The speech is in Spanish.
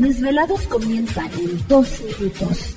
Desvelados comienzan en 2 minutos.